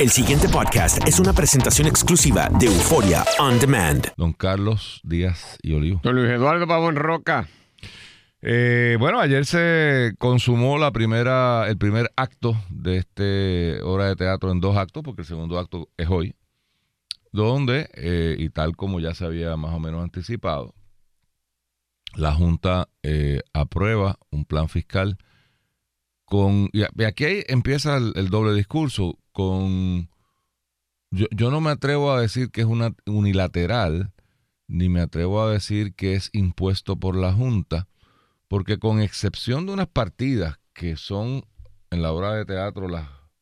El siguiente podcast es una presentación exclusiva de Euforia On Demand. Don Carlos Díaz y Olivo. Don Luis Eduardo Pavón Roca. Eh, bueno, ayer se consumó la primera, el primer acto de este obra de teatro en dos actos, porque el segundo acto es hoy, donde, eh, y tal como ya se había más o menos anticipado, la Junta eh, aprueba un plan fiscal con... Y aquí empieza el, doble discurso yo no me atrevo a decir que es una unilateral, ni me atrevo a decir que es impuesto por la Junta, porque con excepción de unas partidas que son en la obra de teatro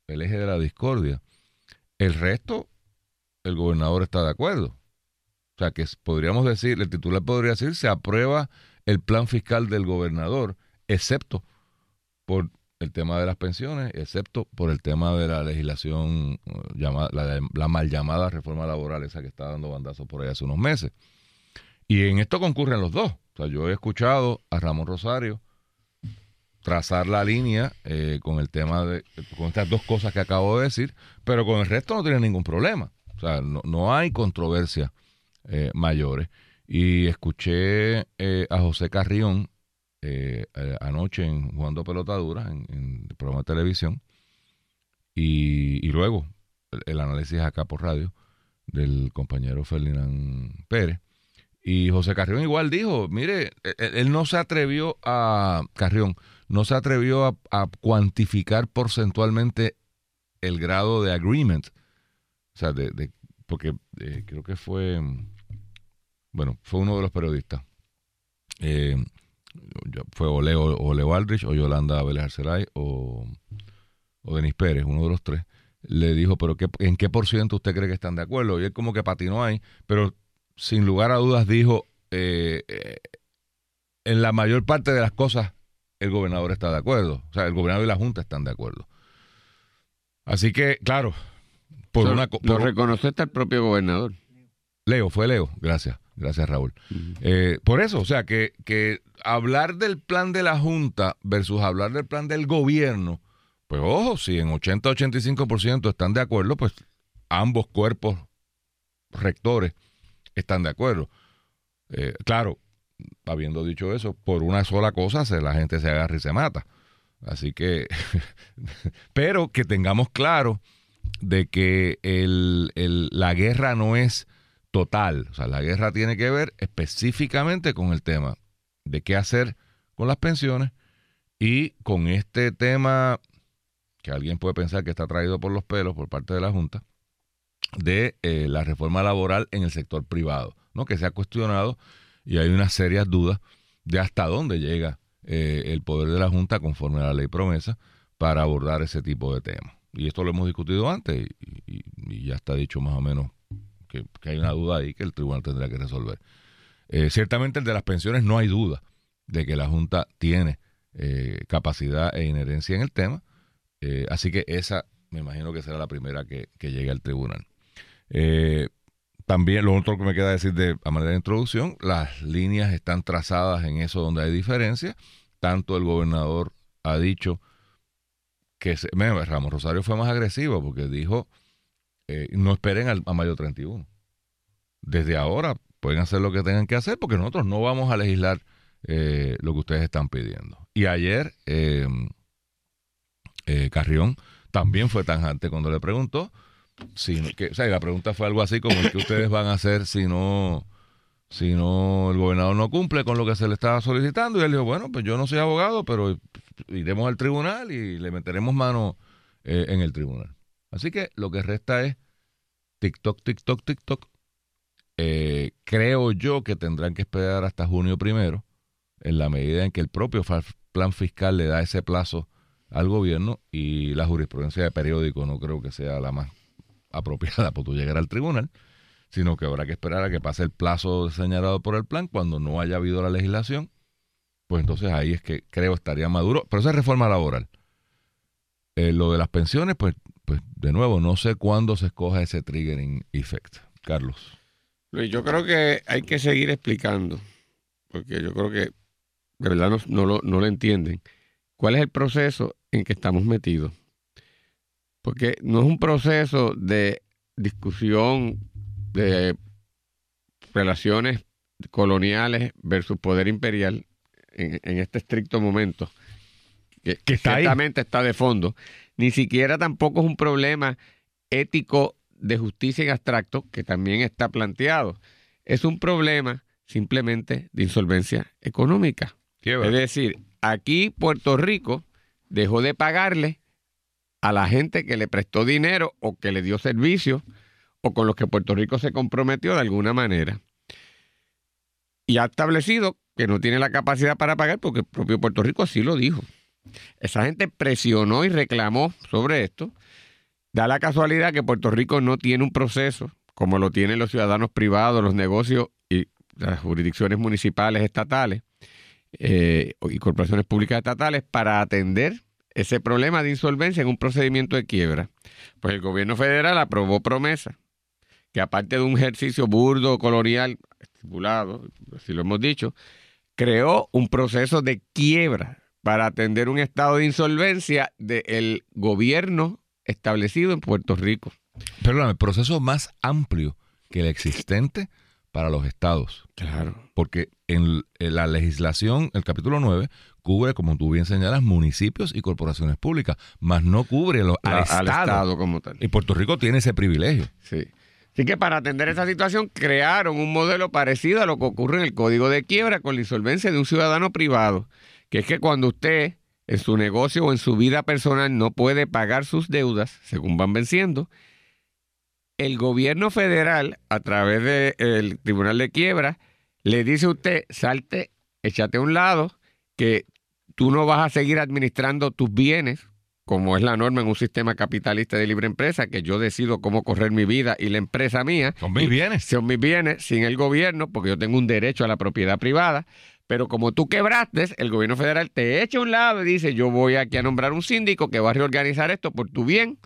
el eje de la discordia, el resto, el gobernador está de acuerdo. O sea, que podríamos decir, el titular podría decir, se aprueba el plan fiscal del gobernador, excepto por el tema de las pensiones, excepto por el tema de la legislación, llamada, la, mal llamada reforma laboral, esa que está dando bandazos por ahí hace unos meses. Y en esto concurren los dos. O sea, yo he escuchado a Ramón Rosario trazar la línea eh, con el tema de, con estas dos cosas que acabo de decir, pero con el resto no tiene ningún problema. O sea, no, hay controversia eh, mayores. Y escuché eh, a José Carrión anoche en Jugando Pelotadura, en, en el programa de televisión, y, luego el, el, análisis acá por radio del compañero Ferdinand Pérez. Y José Carrión igual dijo, mire, e, e, él, no se atrevió a, Carrión, no se atrevió a, cuantificar porcentualmente el grado de agreement. O sea, de, porque eh, creo que fue, bueno, fue uno de los periodistas. Eh, fue o Leo, o Leo Aldrich, o Yolanda Vélez Arcelay, o, o Denis Pérez, uno de los tres, le dijo, pero qué, ¿en qué por ciento usted cree que están de acuerdo? Y él como que patinó ahí, pero sin lugar a dudas, dijo, eh, eh, en la mayor parte de las cosas el gobernador está de acuerdo. O sea, el gobernador y la Junta están de acuerdo. Así que, claro, por una... lo el propio gobernador. Leo, fue Leo. Gracias. Gracias, Raúl. Eh, por eso, o sea, que, que hablar del plan de la Junta versus hablar del plan del gobierno, pues ojo, si en 80-85% están de acuerdo, pues ambos cuerpos rectores están de acuerdo. Eh, claro, habiendo dicho eso, por una sola cosa se, la gente se agarra y se mata. Así que, pero que tengamos claro de que el, la guerra no es total. O sea, la guerra tiene que ver específicamente con el tema de qué hacer con las pensiones y con este tema que alguien puede pensar que está traído por los pelos por parte de la Junta, de eh, la reforma laboral en el sector privado, ¿no? que se ha cuestionado y hay unas serias dudas de hasta dónde llega eh, el poder de la Junta conforme a la ley promesa para abordar ese tipo de temas. Y esto lo hemos discutido antes y, ya está dicho más o menos que, hay una duda ahí que el tribunal tendrá que resolver. Eh, ciertamente el de las pensiones no hay duda de que la Junta tiene capacidad e inherencia en el tema, así que esa me imagino que será la primera que llegue al tribunal. Eh, también lo otro que me queda decir de a manera de introducción, las líneas están trazadas en eso donde hay diferencia. Tanto el gobernador ha dicho que se, Ramos Rosario fue más agresivo porque dijo eh, no esperen al, a mayo 31. Desde ahora pueden hacer lo que tengan que hacer porque nosotros no vamos a legislar eh, lo que ustedes están pidiendo. Y ayer eh, Carrión también fue tanjante cuando le preguntó que, o sea, la pregunta fue algo así como ¿qué ustedes van a hacer si no, si no el gobernador no cumple con lo que se le estaba solicitando. Y él dijo, bueno, pues yo no soy abogado, pero iremos al tribunal y le meteremos mano eh, en el tribunal. Así que lo que resta es TikTok, TikTok, TikTok. Eh, creo yo que tendrán que esperar hasta junio primero, en la medida en que el propio plan fiscal le da ese plazo al gobierno y la jurisprudencia de periódico no creo que sea la más apropiada para tú llegar al tribunal, sino que habrá que esperar a que pase el plazo señalado por el plan cuando no haya habido la legislación, pues entonces ahí es que creo estaría maduro. Pero esa es reforma laboral. Eh, lo de las pensiones, pues, pues de nuevo, no sé cuándo se escoja ese triggering effect. Carlos. yo creo que hay que seguir explicando, porque yo creo que de verdad no, no, lo, no lo entienden. ¿Cuál es el proceso en que estamos metidos? porque no es un proceso de discusión de relaciones coloniales versus poder imperial en, en este estricto momento, que, Que está ahí. está de fondo, ni siquiera tampoco es un problema ético de justicia en abstracto, que también está planteado. Es un problema simplemente de insolvencia económica. Es decir, aquí Puerto Rico dejó de pagarle a la gente que le prestó dinero o que le dio servicio o con los que Puerto Rico se comprometió de alguna manera. Y ha establecido que no tiene la capacidad para pagar porque el propio Puerto Rico así lo dijo. Esa gente presionó y reclamó sobre esto. Da la casualidad que Puerto Rico no tiene un proceso como lo tienen los ciudadanos privados, los negocios y las jurisdicciones municipales estatales eh, y corporaciones públicas estatales para atender ese problema de insolvencia en un procedimiento de quiebra. Pues el gobierno federal aprobó promesa que aparte de un ejercicio burdo, colonial, estipulado, así lo hemos dicho, creó un proceso de quiebra para atender un estado de insolvencia del gobierno establecido en Puerto Rico. Perdóname, proceso más amplio que el existente para los estados. Claro. Porque en, la legislación, el capítulo 9, cubre, como tú bien señalas, municipios y corporaciones públicas, más no cubre los, al, al estado. estado como tal. Y Puerto Rico tiene ese privilegio. Sí. Así que para atender esa situación crearon un modelo parecido a lo que ocurre en el código de quiebra con la insolvencia de un ciudadano privado, que es que cuando usted en su negocio o en su vida personal no puede pagar sus deudas, según van venciendo, el gobierno federal, a través del Tribunal de Quiebra, le dice a usted, salte, échate a un lado, que tú no vas a seguir administrando tus bienes, como es la norma en un sistema capitalista de libre empresa, que yo decido cómo correr mi vida y la empresa mía. Son mis bienes. Son mis bienes sin el gobierno, porque yo tengo un derecho a la propiedad privada. Pero como tú quebraste, el gobierno federal te echa a un lado y dice, yo voy aquí a nombrar un síndico que va a reorganizar esto por tu bien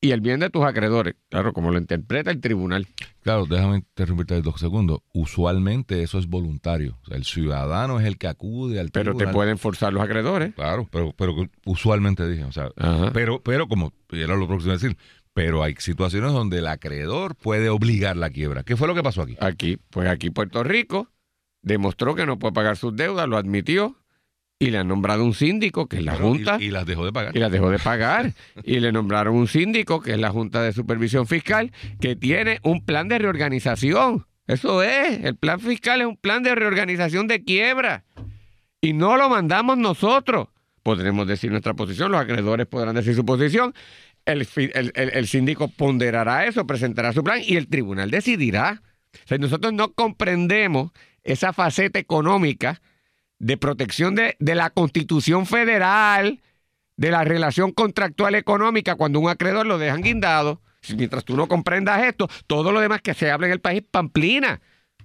y el bien de tus acreedores. Claro, como lo interpreta el tribunal. Claro, déjame interrumpirte dos segundos. Usualmente eso es voluntario. O sea, el ciudadano es el que acude al Pero te tribunal. pueden forzar los acreedores. Claro, pero, pero usualmente dije, o sea, Ajá. pero, pero como era lo próximo a decir, pero hay situaciones donde el acreedor puede obligar la quiebra. ¿Qué fue lo que pasó aquí? Aquí, pues aquí Puerto Rico demostró que no puede pagar sus deudas, lo admitió y le han nombrado un síndico, que es la Junta. Y, y las dejó de pagar. y las dejó de pagar. y le nombraron un síndico, que es la Junta de Supervisión Fiscal, que tiene un plan de reorganización. Eso es, el plan fiscal es un plan de reorganización de quiebra. Y no lo mandamos nosotros. Podremos decir nuestra posición, los acreedores podrán decir su posición. El, fi- el- el- el síndico ponderará eso, presentará su plan y el tribunal decidirá. O sea, nosotros no comprendemos esa faceta económica de protección de, de la Constitución Federal, de la relación contractual económica cuando un acreedor lo dejan guindado. Mientras tú no comprendas esto, todo lo demás que se habla en el país es pamplina.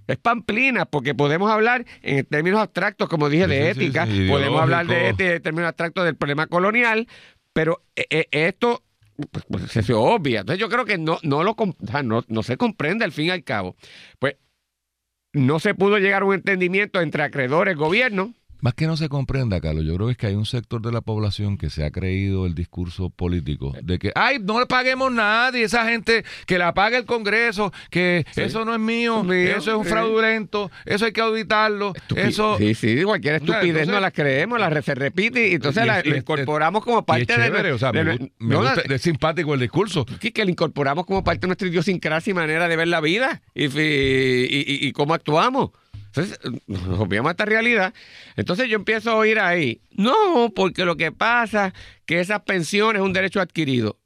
Es pamplina, porque podemos hablar en términos abstractos, como dije, de sí, ética, sí, podemos hablar de ética en términos abstractos del problema colonial, pero eh, eh, esto pues, pues, se, obvia. Entonces yo creo que no, no, lo, no se comprende al fin y al cabo. Pues no se pudo llegar a un entendimiento entre acreedores, gobierno, Más que no se comprenda, Carlos, yo creo que es que hay un sector de la población que se ha creído el discurso político de que, ay, no le paguemos nadie, esa gente que la paga el Congreso, que eso no es mío, Mío, eso es un fraudulento, eso hay que auditarlo, Estupi- eso... Sí, sí, cualquier O sea, estupidez entonces- no la creemos, la se repite y entonces Y la, es- la y es- incorporamos como parte chévere, de... o sea, de- me gusta, es simpático el discurso. que, que la incorporamos como parte de nuestra idiosincrasia y manera de ver la vida y, y- y- y cómo actuamos. Entonces, nos obviamos esta realidad. Entonces yo empiezo a oír ahí, no, porque lo que pasa que esas pensiones es un derecho adquirido.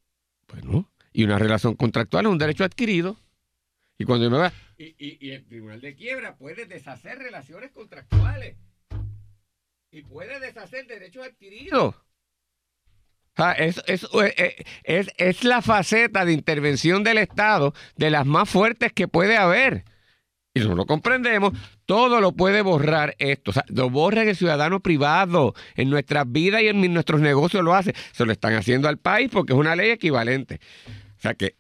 Bueno, y una relación contractual es un derecho adquirido. Y cuando yo me va... Y, y- y el tribunal de quiebra puede deshacer relaciones contractuales. Y puede deshacer derechos adquiridos. Es, es, es, es- es la faceta de intervención del Estado de las más fuertes que puede haber. Y no lo comprendemos, todo lo puede borrar esto. O sea, lo borra el ciudadano privado. En nuestras vidas y en nuestros negocios lo hace. Se lo están haciendo al país porque es una ley equivalente. O sea que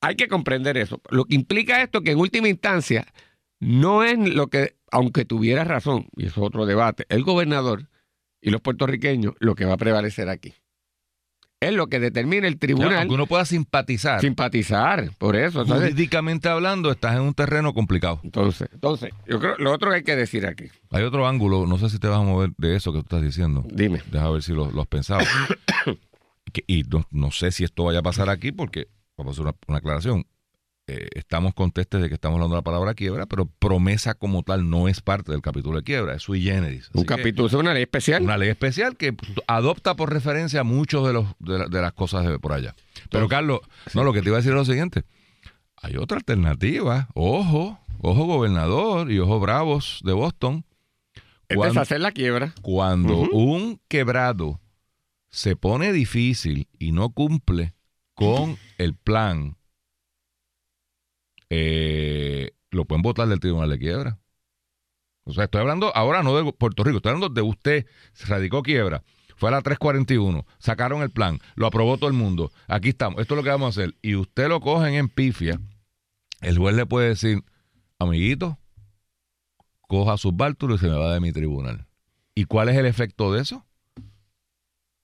hay que comprender eso. Lo que implica esto que en última instancia no es lo que, aunque tuviera razón, y eso es otro debate, el gobernador y los puertorriqueños, lo que va a prevalecer aquí. Es lo que determina el tribunal aunque uno pueda simpatizar, simpatizar. Por eso. Jurídicamente hablando, estás en un terreno complicado. entonces, entonces, yo creo lo otro que hay que decir aquí. Hay otro ángulo, no sé si te vas a mover de eso que tú estás diciendo. Dime. Deja ver si lo, lo has pensado. Que- y no, no sé si esto vaya a pasar aquí porque, vamos a hacer una, una aclaración. Eh, estamos contestes de que estamos hablando de la palabra quiebra, pero promesa como tal no es parte del capítulo de quiebra, es sui generis. Un Así capítulo, es una ley especial. Una ley especial que adopta por referencia muchos de, los, de, la- de las cosas de por allá. Pero Carlos, no, lo que te iba a decir es lo siguiente. Hay otra alternativa. Ojo, ojo gobernador y ojo bravos de Boston. es Cuando- deshacer la quiebra. cuando un quebrado se pone difícil y no cumple con el plan, eh, lo pueden votar del tribunal de quiebra. O sea, estoy hablando ahora no de Puerto Rico, estoy hablando de usted, se radicó quiebra, fue a la 341, sacaron el plan, lo aprobó todo el mundo, aquí estamos, esto es lo que vamos a hacer, y usted lo cogen en pifia, el juez le puede decir, amiguito, coja sus bártulos y se me va de mi tribunal. ¿Y cuál es el efecto de eso?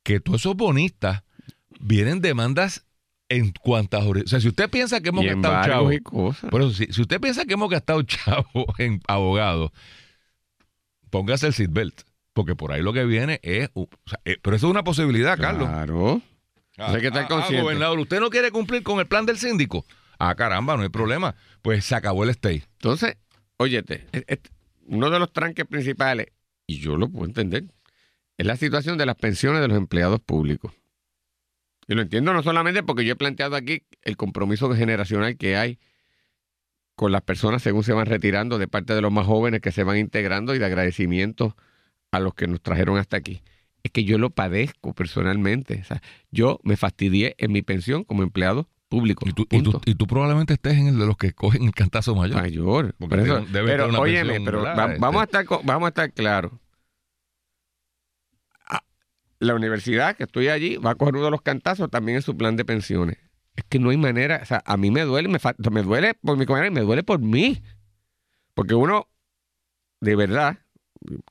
Que todos esos bonistas vienen demandas en cuantas... O sea, si usted piensa que hemos gastado chavo... y cosas. Por eso, si, si usted piensa que hemos gastado chavo en abogados, póngase el seatbelt. Porque por ahí lo que viene es... o sea, eh, pero eso es una posibilidad, Carlos. Claro. Ah, hay que estar ah, ah, consciente. gobernador, ¿usted no quiere cumplir con el plan del síndico? Ah, caramba, no hay problema. Pues se acabó el stay. Entonces, óyete, uno de los tranques principales, y yo lo puedo entender, es la situación de las pensiones de los empleados públicos. Y lo entiendo no solamente porque yo he planteado aquí el compromiso generacional que hay con las personas según se van retirando de parte de los más jóvenes que se van integrando y de agradecimiento a los que nos trajeron hasta aquí. Es que yo lo padezco personalmente. O sea, yo me fastidié en mi pensión como empleado público. Y tú, y, tú, y tú probablemente estés en el de los que cogen el cantazo mayor. Mayor. Porque Por eso- debe- pero, una óyeme, pero va- Este- vamos, a estar, vamos a estar claros. La universidad que estoy allí va a coger uno de los cantazos también en su plan de pensiones. Es que no hay manera, o sea, a mí me duele, me, me duele por mi compañero y me duele por mí. Porque uno, de verdad,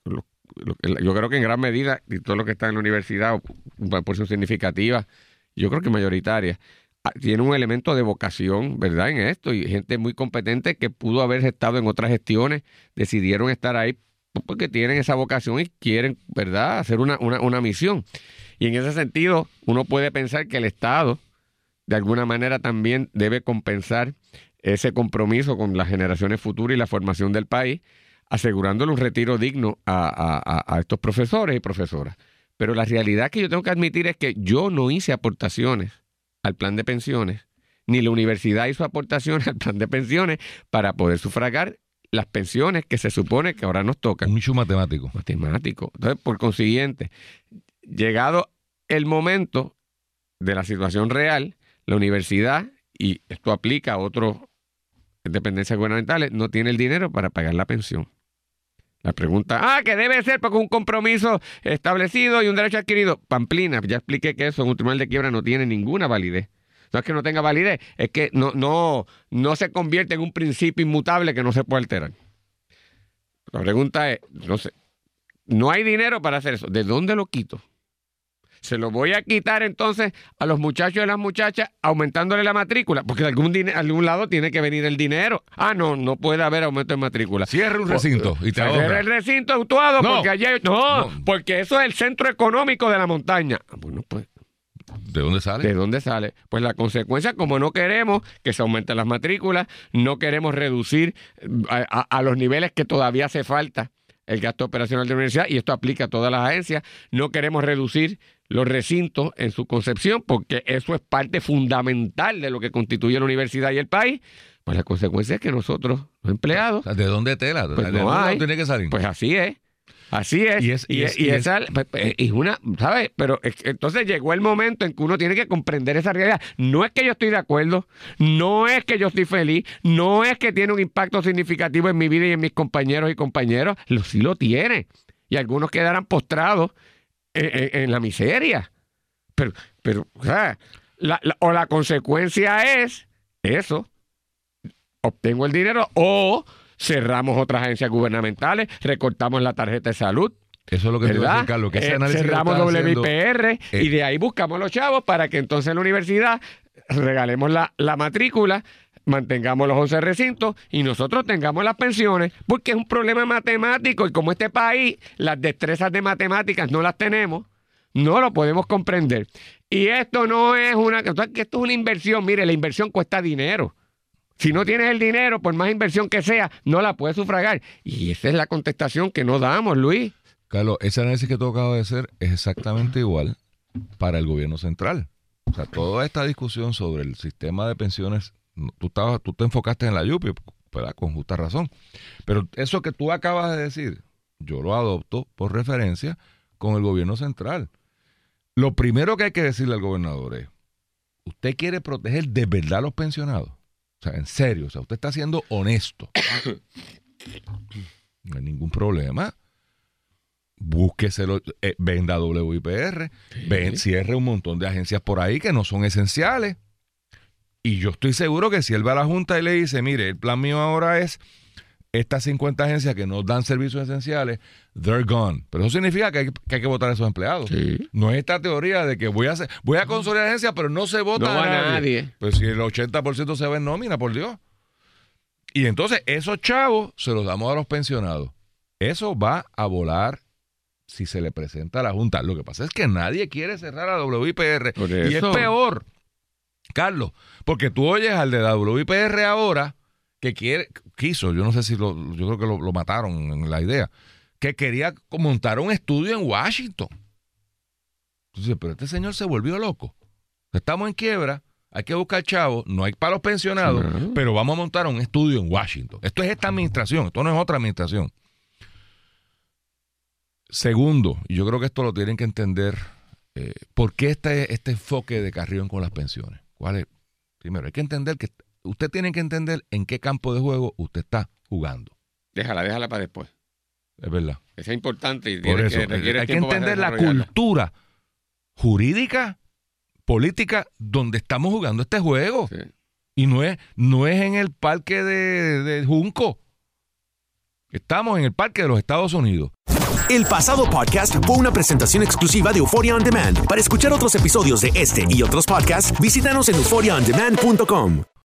yo creo que en gran medida, y todo lo que está en la universidad, una porción significativa, yo creo que mayoritaria, ah, tiene un elemento de vocación, ¿verdad? En esto, y gente muy competente que pudo haber estado en otras gestiones, decidieron estar ahí porque tienen esa vocación y quieren, ¿verdad?, hacer una, una, una misión. Y en ese sentido, uno puede pensar que el Estado, de alguna manera, también debe compensar ese compromiso con las generaciones futuras y la formación del país, asegurándole un retiro digno a, a- a- estos profesores y profesoras. Pero la realidad que yo tengo que admitir es que yo no hice aportaciones al plan de pensiones, ni la universidad hizo aportaciones al plan de pensiones para poder sufragar las pensiones que se supone que ahora nos tocan. Un issue matemático. Matemático. Entonces, por consiguiente, llegado el momento de la situación real, la universidad, y esto aplica a otras dependencias gubernamentales, no tiene el dinero para pagar la pensión. La pregunta, ah, que debe ser porque un compromiso establecido y un derecho adquirido. Pamplina, ya expliqué que eso en un tribunal de quiebra no tiene ninguna validez. No es que no tenga validez, es que no, no, no se convierte en un principio inmutable que no se puede alterar. La pregunta es, no sé, no hay dinero para hacer eso. ¿De dónde lo quito? Se lo voy a quitar entonces a los muchachos y las muchachas aumentándole la matrícula, porque de algún, algún lado tiene que venir el dinero. Ah, no, no puede haber aumento de matrícula. Cierre un recinto y te Cierra ahorra. el recinto actuado No. porque allá no, No. porque eso es el centro económico de la montaña. Ah, Bueno, pues ¿De dónde sale? ¿De dónde sale? Pues la consecuencia, como no queremos que se aumenten las matrículas, no queremos reducir eh, a, a- a los niveles que todavía hace falta el gasto operacional de la universidad, y esto aplica a todas las agencias, no queremos reducir los recintos en su concepción, porque eso es parte fundamental de lo que constituye la universidad y el país. Pues la consecuencia es que nosotros, los empleados, ¿De dónde tela? Pues ¿De no dónde hay. tiene que salir? pues así es. Así es. Y es- y es- y es- esa- es una, ¿sabes? Pero es- entonces llegó el momento en que uno tiene que comprender esa realidad. No es que yo estoy de acuerdo, no es que yo estoy feliz, no es que tiene un impacto significativo en mi vida y en mis compañeros y compañeros. Lo, sí lo tiene. Y algunos quedarán postrados en, en- en la miseria. Pero, pero, o sea, la- la- o la consecuencia es eso, obtengo el dinero o cerramos otras agencias gubernamentales, recortamos la tarjeta de salud. Eso es lo que te decir, Carlos, que ese Eh, análisis cerramos WIPR eh, y de ahí buscamos los chavos para que entonces en la universidad regalemos la, la matrícula, mantengamos los 11 recintos y nosotros tengamos las pensiones, porque es un problema matemático y como este país las destrezas de matemáticas no las tenemos, no lo podemos comprender. Y esto no es una, esto es una inversión, mire, la inversión cuesta dinero. Si no tienes el dinero, por más inversión que sea, no la puedes sufragar. Y esa es la contestación que no damos, Luis. Carlos, ese análisis que tú acabas de hacer es exactamente igual para el gobierno central. O sea, toda esta discusión sobre el sistema de pensiones, tú, estabas, tú te enfocaste en la YUPI, ¿verdad? con justa razón. Pero eso que tú acabas de decir, yo lo adopto por referencia con el gobierno central. Lo primero que hay que decirle al gobernador es, ¿usted quiere proteger de verdad a los pensionados? O sea, en serio, o sea, usted está siendo honesto. No hay ningún problema. Búsqueselo, eh, venda WIPR, ven, cierre un montón de agencias por ahí que no son esenciales. Y yo estoy seguro que si él va a la Junta y le dice, mire, el plan mío ahora es estas 50 agencias que no dan servicios esenciales, they're gone. Pero eso significa que hay que, hay que votar a esos empleados. Sí. No es esta teoría de que voy a hacer, voy a consolidar agencias, pero no se vota No a nadie. nadie. Pues si el 80% se va en nómina, por Dios. Y entonces esos chavos se los damos a los pensionados. Eso va a volar si se le presenta a la Junta. Lo que pasa es que nadie quiere cerrar a WIPR. Y es peor, Carlos, porque tú oyes al de la WIPR ahora que quiere, quiso, yo no sé si lo, yo creo que lo, lo mataron en la idea, que quería montar un estudio en Washington. Entonces, pero este señor se volvió loco. Estamos en quiebra, hay que buscar chavos, no hay para los pensionados, Sí. pero vamos a montar un estudio en Washington. Esto es esta administración, esto no es otra administración. Segundo, y yo creo que esto lo tienen que entender, eh, ¿por qué este, este enfoque de Carrión con las pensiones? ¿Cuál es? Primero, hay que entender que usted tiene que entender en qué campo de juego usted está jugando. Déjala, déjala para después. Es verdad. Esa es importante y tiene eso, que, requiere hay que para entender la cultura jurídica, política, donde estamos jugando este juego. Sí. Y no es, no es en el parque de, de Junco. Estamos en el parque de los Estados Unidos. El pasado podcast fue una presentación exclusiva de Euphoria On Demand. Para escuchar otros episodios de este y otros podcasts, visítanos en euphoriaondemand.com.